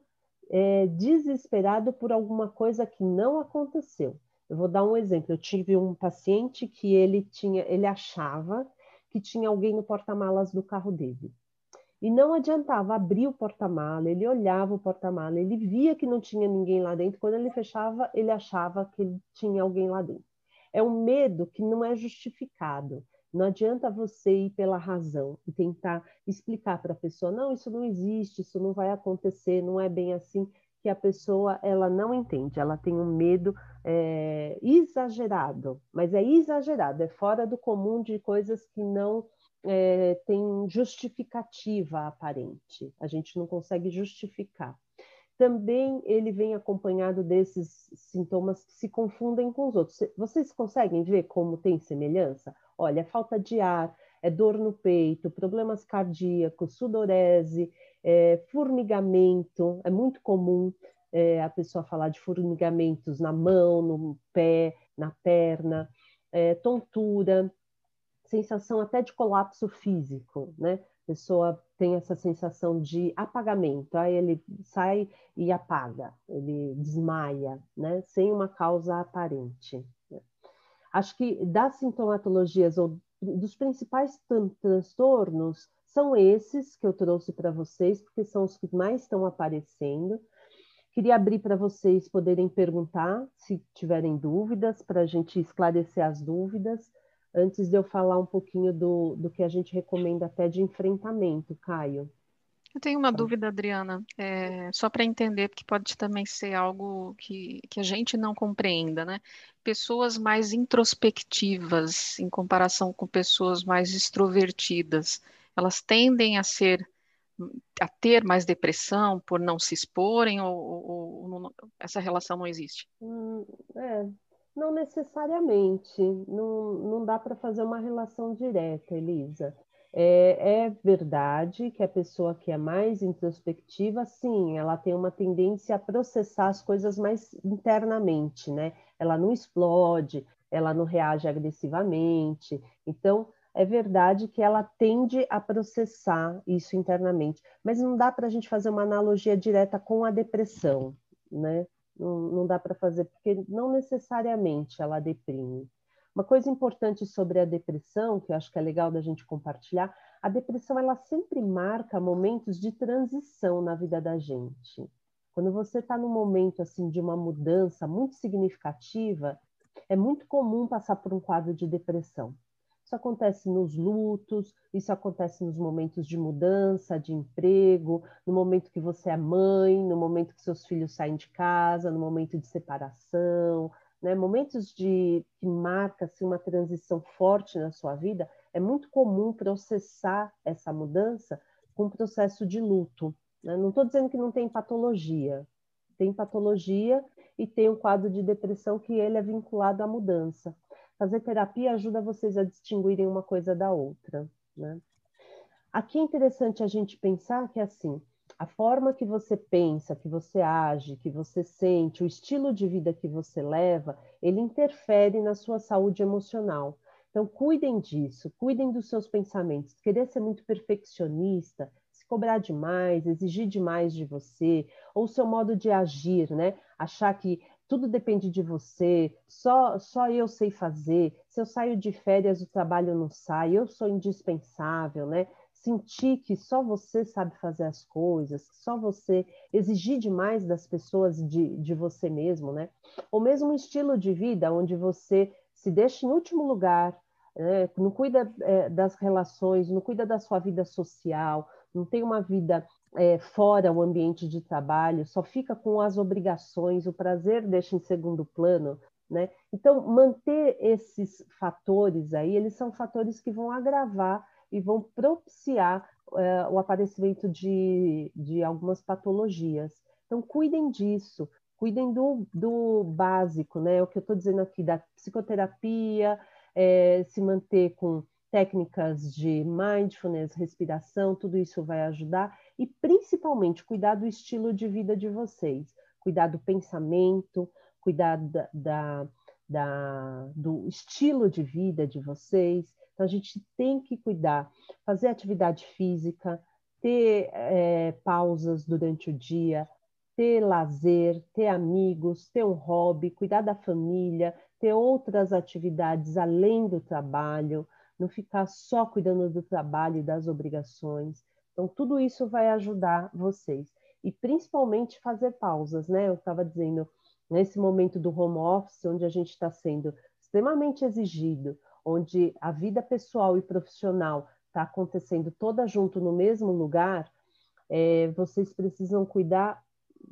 é, desesperado por alguma coisa que não aconteceu. Eu vou dar um exemplo. Eu tive um paciente que ele tinha, ele achava que tinha alguém no porta-malas do carro dele. E não adiantava abrir o porta-mala, ele olhava o porta-mala, ele via que não tinha ninguém lá dentro, quando ele fechava, ele achava que tinha alguém lá dentro. É um medo que não é justificado. Não adianta você ir pela razão e tentar explicar para a pessoa, não, isso não existe, isso não vai acontecer, não é bem assim, que a pessoa ela não entende, ela tem um medo é, exagerado, mas é exagerado, é fora do comum de coisas que não é, tem justificativa aparente, a gente não consegue justificar. Também ele vem acompanhado desses sintomas que se confundem com os outros. Vocês conseguem ver como tem semelhança? Olha, é falta de ar, é dor no peito, problemas cardíacos, sudorese, é, formigamento, é muito comum é, a pessoa falar de formigamentos na mão, no pé, na perna, é, tontura, sensação até de colapso físico, né? A pessoa tem essa sensação de apagamento, aí ele sai e apaga, ele desmaia, né? Sem uma causa aparente. Acho que das sintomatologias ou dos principais transtornos são esses que eu trouxe para vocês, porque são os que mais estão aparecendo. Queria abrir para vocês poderem perguntar se tiverem dúvidas, para a gente esclarecer as dúvidas antes de eu falar um pouquinho do, do que a gente recomenda até de enfrentamento, Caio. Eu tenho uma tá. dúvida, Adriana, é, só para entender, porque pode também ser algo que, que a gente não compreenda, né? Pessoas mais introspectivas em comparação com pessoas mais extrovertidas, elas tendem a ser a ter mais depressão por não se exporem ou, ou, ou essa relação não existe? Hum, é, não necessariamente, não, não dá para fazer uma relação direta, Elisa. É, é, verdade que a pessoa que é mais introspectiva, sim, ela tem uma tendência a processar as coisas mais internamente, né? Ela não explode, ela não reage agressivamente. Então, é verdade que ela tende a processar isso internamente, mas não dá para a gente fazer uma analogia direta com a depressão, né? Não, não dá para fazer, porque não necessariamente ela deprime. Uma coisa importante sobre a depressão, que eu acho que é legal da gente compartilhar, a depressão ela sempre marca momentos de transição na vida da gente. Quando você está num momento assim de uma mudança muito significativa, é muito comum passar por um quadro de depressão. Isso acontece nos lutos, isso acontece nos momentos de mudança, de emprego, no momento que você é mãe, no momento que seus filhos saem de casa, no momento de separação, né? momentos de que marca assim, uma transição forte na sua vida, é muito comum processar essa mudança com um processo de luto. Né? Não estou dizendo que não tem patologia, tem patologia e tem um quadro de depressão que ele é vinculado à mudança. Fazer terapia ajuda vocês a distinguirem uma coisa da outra, né? Aqui é interessante a gente pensar que assim, a forma que você pensa, que você age, que você sente, o estilo de vida que você leva, ele interfere na sua saúde emocional. Então, cuidem disso, cuidem dos seus pensamentos. Querer ser muito perfeccionista, se cobrar demais, exigir demais de você, ou seu modo de agir, né? Achar que tudo depende de você, só, só eu sei fazer. Se eu saio de férias, o trabalho não sai, eu sou indispensável, né? Sentir que só você sabe fazer as coisas, só você exigir demais das pessoas de, de você mesmo, né? Ou mesmo um estilo de vida onde você se deixa em último lugar, né? não cuida é, das relações, não cuida da sua vida social, não tem uma vida é, fora o ambiente de trabalho, só fica com as obrigações, o prazer deixa em segundo plano, né? Então, manter esses fatores aí, eles são fatores que vão agravar e vão propiciar é, o aparecimento de, de algumas patologias. Então, cuidem disso, cuidem do, do básico, né? O que eu estou dizendo aqui da psicoterapia, é, se manter com técnicas de mindfulness, respiração, tudo isso vai ajudar e principalmente cuidar do estilo de vida de vocês, cuidar do pensamento, cuidar da, da, da, do estilo de vida de vocês. Então a gente tem que cuidar, fazer atividade física, ter é, pausas durante o dia, ter lazer, ter amigos, ter um hobby, cuidar da família, ter outras atividades além do trabalho, não ficar só cuidando do trabalho e das obrigações. Então, tudo isso vai ajudar vocês. E principalmente fazer pausas, né? Eu estava dizendo, nesse momento do home office, onde a gente está sendo extremamente exigido, onde a vida pessoal e profissional está acontecendo toda junto no mesmo lugar, é, vocês precisam cuidar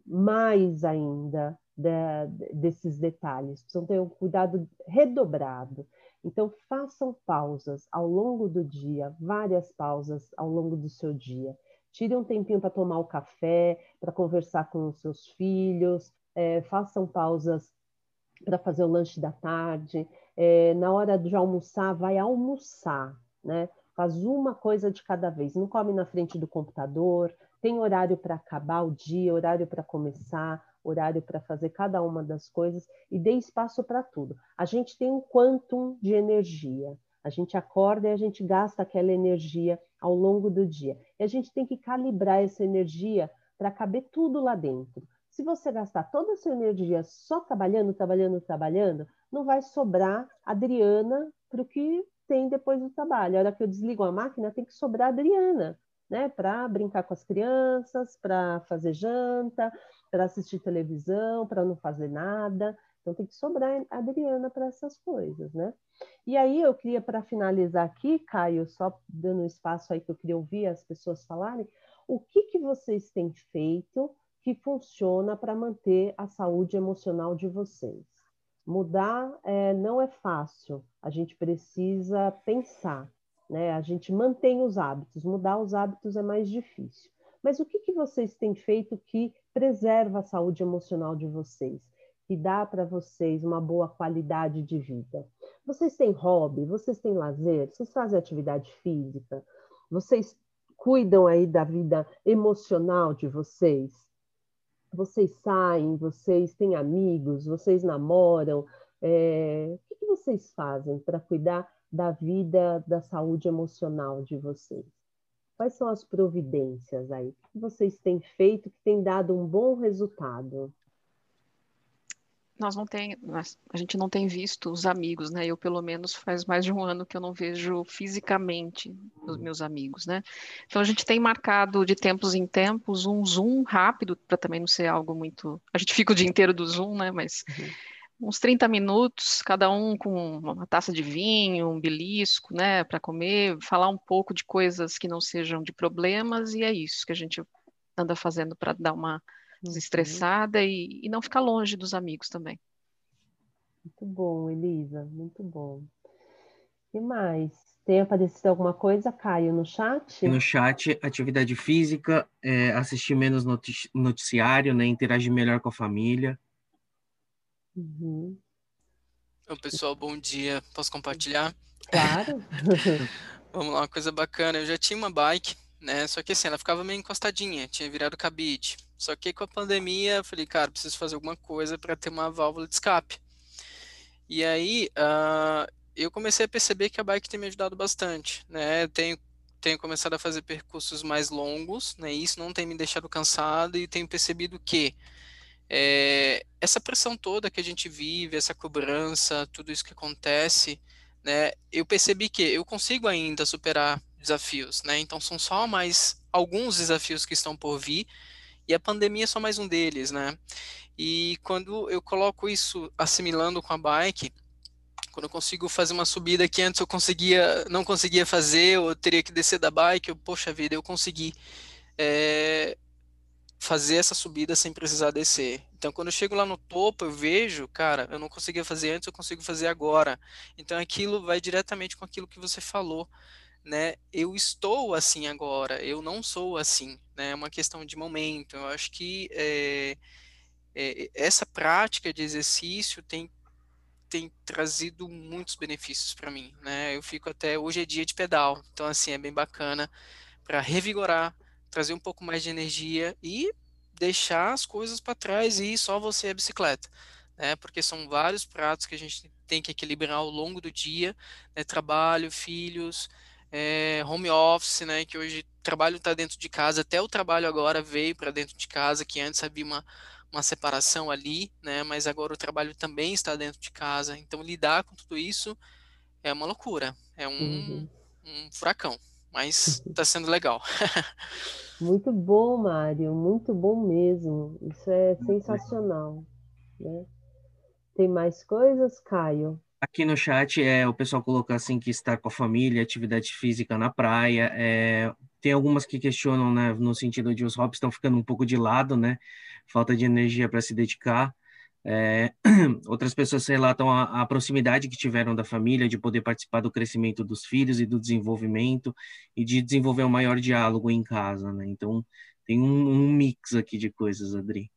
mais ainda de, desses detalhes, precisam ter um cuidado redobrado. Então, façam pausas ao longo do dia, várias pausas ao longo do seu dia. Tire um tempinho para tomar o café, para conversar com os seus filhos, é, façam pausas para fazer o lanche da tarde. É, na hora de almoçar, vai almoçar, né? Faz uma coisa de cada vez. Não come na frente do computador, tem horário para acabar o dia, horário para começar, horário para fazer cada uma das coisas e dê espaço para tudo. A gente tem um quantum de energia. A gente acorda e a gente gasta aquela energia ao longo do dia. E a gente tem que calibrar essa energia para caber tudo lá dentro. Se você gastar toda a sua energia só trabalhando, trabalhando, trabalhando, não vai sobrar Adriana para o que tem depois do trabalho. A hora que eu desligo a máquina, tem que sobrar Adriana, né? Para brincar com as crianças, para fazer janta, para assistir televisão, para não fazer nada. Então tem que sobrar Adriana para essas coisas, né? E aí eu queria, para finalizar aqui, Caio, só dando espaço aí que eu queria ouvir as pessoas falarem, o que, que vocês têm feito que funciona para manter a saúde emocional de vocês? Mudar é, não é fácil, a gente precisa pensar, né? A gente mantém os hábitos, mudar os hábitos é mais difícil. Mas o que, que vocês têm feito que preserva a saúde emocional de vocês, que dá para vocês uma boa qualidade de vida? Vocês têm hobby, vocês têm lazer, vocês fazem atividade física, vocês cuidam aí da vida emocional de vocês? Vocês saem, vocês têm amigos, vocês namoram? É... O que, vocês fazem para cuidar da vida, da saúde emocional de vocês? Quais são as providências aí? O que vocês têm feito que tem dado um bom resultado? Nós não tem, a gente não tem visto os amigos, né? Eu pelo menos faz mais de um ano que eu não vejo fisicamente os meus amigos, né? Então a gente tem marcado de tempos em tempos um zoom rápido para também não ser algo muito. A gente fica o dia inteiro do zoom, né? Mas uhum uns 30 minutos, cada um com uma taça de vinho, um belisco, né, para comer, falar um pouco de coisas que não sejam de problemas, e é isso que a gente anda fazendo para dar uma uhum. desestressada e, e, não ficar longe dos amigos também. Muito bom, Elisa, muito bom. E mais? Tem aparecido alguma coisa, Caio, no chat? No chat, atividade física, é, assistir menos noticiário, né, interagir melhor com a família. Uhum. Oi, pessoal, bom dia. Posso compartilhar? Claro. Vamos lá, uma coisa bacana. Eu já tinha uma bike, né? Só que assim, ela ficava meio encostadinha, tinha virado cabide. Só que com a pandemia, eu falei, cara, preciso fazer alguma coisa para ter uma válvula de escape. E aí, uh, eu comecei a perceber que a bike tem me ajudado bastante, né? Eu tenho tenho começado a fazer percursos mais longos, né? Isso não tem me deixado cansado e tenho percebido que é, essa pressão toda que a gente vive, essa cobrança, tudo isso que acontece, né, eu percebi que eu consigo ainda superar desafios, né? Então são só mais alguns desafios que estão por vir e a pandemia é só mais um deles, né? E quando eu coloco isso assimilando com a bike, Quando eu consigo fazer uma subida que antes eu conseguia, não conseguia fazer, ou teria que descer da bike, eu, poxa vida, eu consegui é, fazer essa subida sem precisar descer. Então, quando eu chego lá no topo, eu vejo, cara, eu não conseguia fazer antes, eu consigo fazer agora. Então, aquilo vai diretamente com aquilo que você falou, né? Eu estou assim agora, eu não sou assim, né? É uma questão de momento. Eu acho que é, é, essa prática de exercício tem tem trazido muitos benefícios para mim, né? Eu fico até hoje é dia de pedal, então assim é bem bacana para revigorar, trazer um pouco mais de energia e deixar as coisas para trás e só você a bicicleta, né? Porque são vários pratos que a gente tem que equilibrar ao longo do dia, né? Trabalho, filhos, é, home office, né? Que hoje o trabalho está dentro de casa, até o trabalho agora veio para dentro de casa, que antes havia uma uma separação ali, né? Mas agora o trabalho também está dentro de casa. Então lidar com tudo isso é uma loucura, é um, uhum. um furacão, mas está sendo legal. muito bom, Mário, muito bom mesmo. Isso é sensacional, né? Tem mais coisas, Caio? Aqui no chat é o pessoal coloca assim que estar com a família, atividade física na praia, é, tem algumas que questionam, né, no sentido de os hobbies estão ficando um pouco de lado, né? Falta de energia para se dedicar. É, outras pessoas relatam a, a, proximidade que tiveram da família, de poder participar do crescimento dos filhos e do desenvolvimento, e de desenvolver um maior diálogo em casa, né? Então, tem um, um mix aqui de coisas, Adri.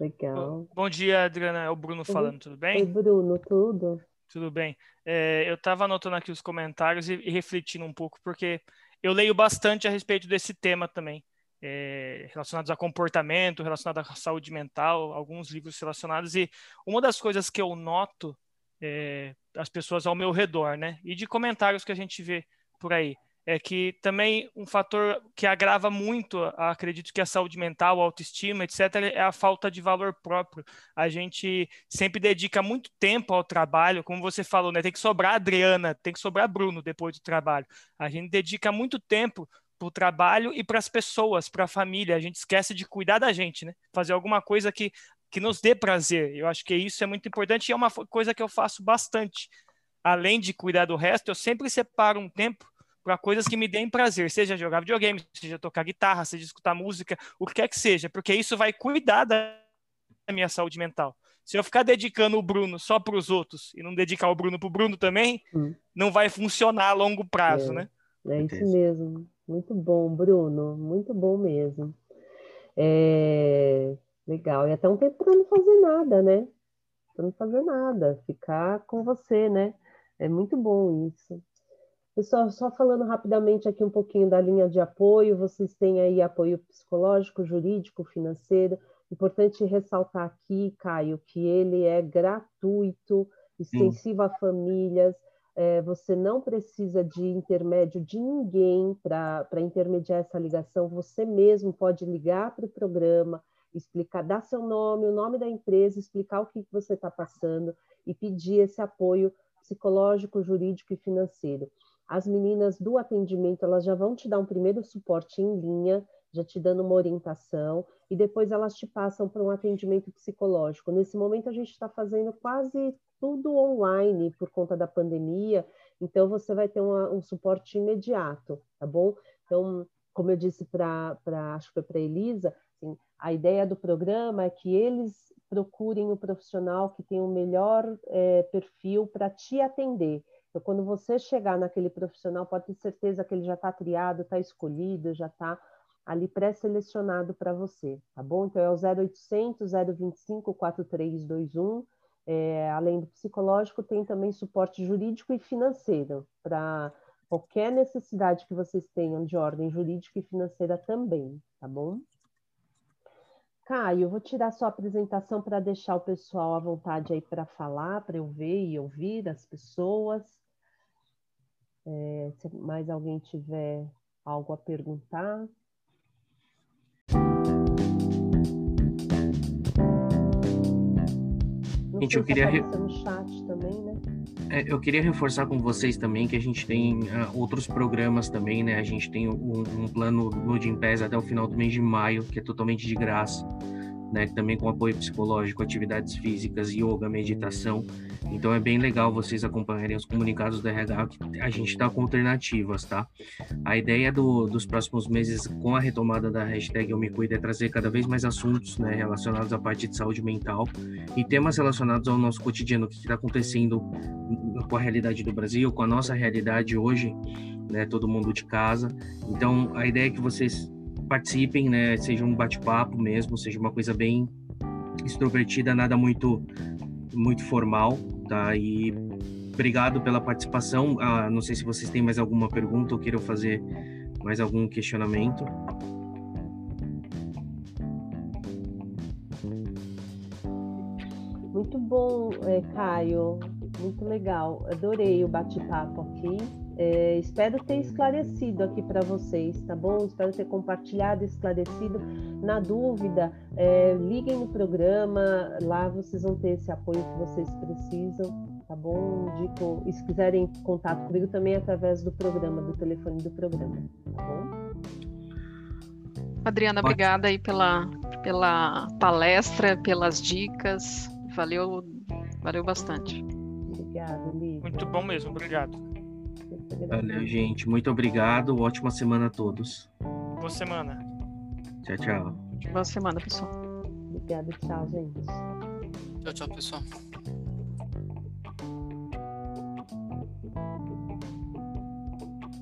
Legal. Bom, dia, Adriana. É o Bruno falando, tudo bem? Oi, Bruno, tudo? Tudo bem. É, eu estava anotando aqui os comentários e, e refletindo um pouco, porque eu leio bastante a respeito desse tema também, é, relacionados a comportamento, relacionado à saúde mental, alguns livros relacionados. E uma das coisas que eu noto é, as pessoas ao meu redor, né, e de comentários que a gente vê por aí, é que também um fator que agrava muito, acredito que a saúde mental, a autoestima, etc., é a falta de valor próprio. A gente sempre dedica muito tempo ao trabalho, como você falou, né? Tem que sobrar Adriana, tem que sobrar Bruno depois do trabalho. A gente dedica muito tempo para o trabalho e para as pessoas, para a família. A gente esquece de cuidar da gente, né? Fazer alguma coisa que, que nos dê prazer. Eu acho que isso é muito importante e é uma coisa que eu faço bastante. Além de cuidar do resto, eu sempre separo um tempo para coisas que me deem prazer, seja jogar videogame, seja tocar guitarra, seja escutar música, o que quer que seja, porque isso vai cuidar da minha saúde mental. Se eu ficar dedicando o Bruno só para os outros e não dedicar o Bruno para o Bruno também, hum. não vai funcionar a longo prazo, é, né? É isso mesmo. Muito bom, Bruno. Muito bom mesmo. É... Legal. E até um tempo para não fazer nada, né? Para não fazer nada, ficar com você, né? É muito bom isso. Pessoal, só falando rapidamente aqui um pouquinho da linha de apoio, vocês têm aí apoio psicológico, jurídico, financeiro. Importante ressaltar aqui, Caio, que ele é gratuito, extensivo Sim. a famílias. É, você não precisa de intermédio de ninguém para intermediar essa ligação. Você mesmo pode ligar para o programa, explicar, dar seu nome, o nome da empresa, explicar o que você está passando e pedir esse apoio psicológico, jurídico e financeiro. As meninas do atendimento, elas já vão te dar um primeiro suporte em linha, já te dando uma orientação, e depois elas te passam para um atendimento psicológico. Nesse momento, a gente está fazendo quase tudo online por conta da pandemia, então você vai ter uma, um suporte imediato, tá bom? Então, como eu disse para, acho que foi para Elisa, assim, a ideia do programa é que eles procurem o profissional que tem o melhor é, perfil para te atender. Então, quando você chegar naquele profissional, pode ter certeza que ele já está triado, está escolhido, já está ali pré-selecionado para você, tá bom? Então, é o 0800 025 4321. É, além do psicológico, tem também suporte jurídico e financeiro para qualquer necessidade que vocês tenham de ordem jurídica e financeira também, tá bom? Caio, vou tirar sua apresentação para deixar o pessoal à vontade aí para falar, para eu ver e ouvir as pessoas. É, se mais alguém tiver algo a perguntar. gente, eu queria re... também, né? É, eu queria reforçar com vocês também que a gente tem uh, outros programas também, né? A gente tem um, um plano no Gimpass até o final do mês de maio, que é totalmente de graça. Né, também com apoio psicológico, atividades físicas, yoga, meditação. Então é bem legal vocês acompanharem os comunicados da RH que a gente está com alternativas, tá? A ideia do, dos próximos meses com a retomada da hashtag Eu Me Cuido é trazer cada vez mais assuntos né, relacionados à parte de saúde mental e temas relacionados ao nosso cotidiano, o que está acontecendo com a realidade do Brasil, com a nossa realidade hoje, né, todo mundo de casa. Então a ideia é que vocês participem, né? Seja um bate-papo mesmo, seja uma coisa bem extrovertida, nada muito muito formal, tá? E obrigado pela participação. Ah, não sei se vocês têm mais alguma pergunta ou queiram fazer mais algum questionamento. Muito bom, é, Caio. Muito legal. Adorei o bate-papo aqui. É, espero ter esclarecido aqui para vocês, tá bom? Espero ter compartilhado, esclarecido. Na dúvida, é, liguem no programa, lá vocês vão ter esse apoio que vocês precisam, tá bom? Indico, e se quiserem contato comigo também através do programa, do telefone do programa, tá bom? Adriana, obrigada aí pela, pela palestra, pelas dicas. Valeu, valeu bastante. Obrigada, Lívia. Muito bom mesmo, obrigado. Valeu, gente. Muito obrigado. Ótima semana a todos. Boa semana. Tchau, tchau. Boa semana, pessoal. Obrigada, tchau, gente. Tchau, tchau, pessoal.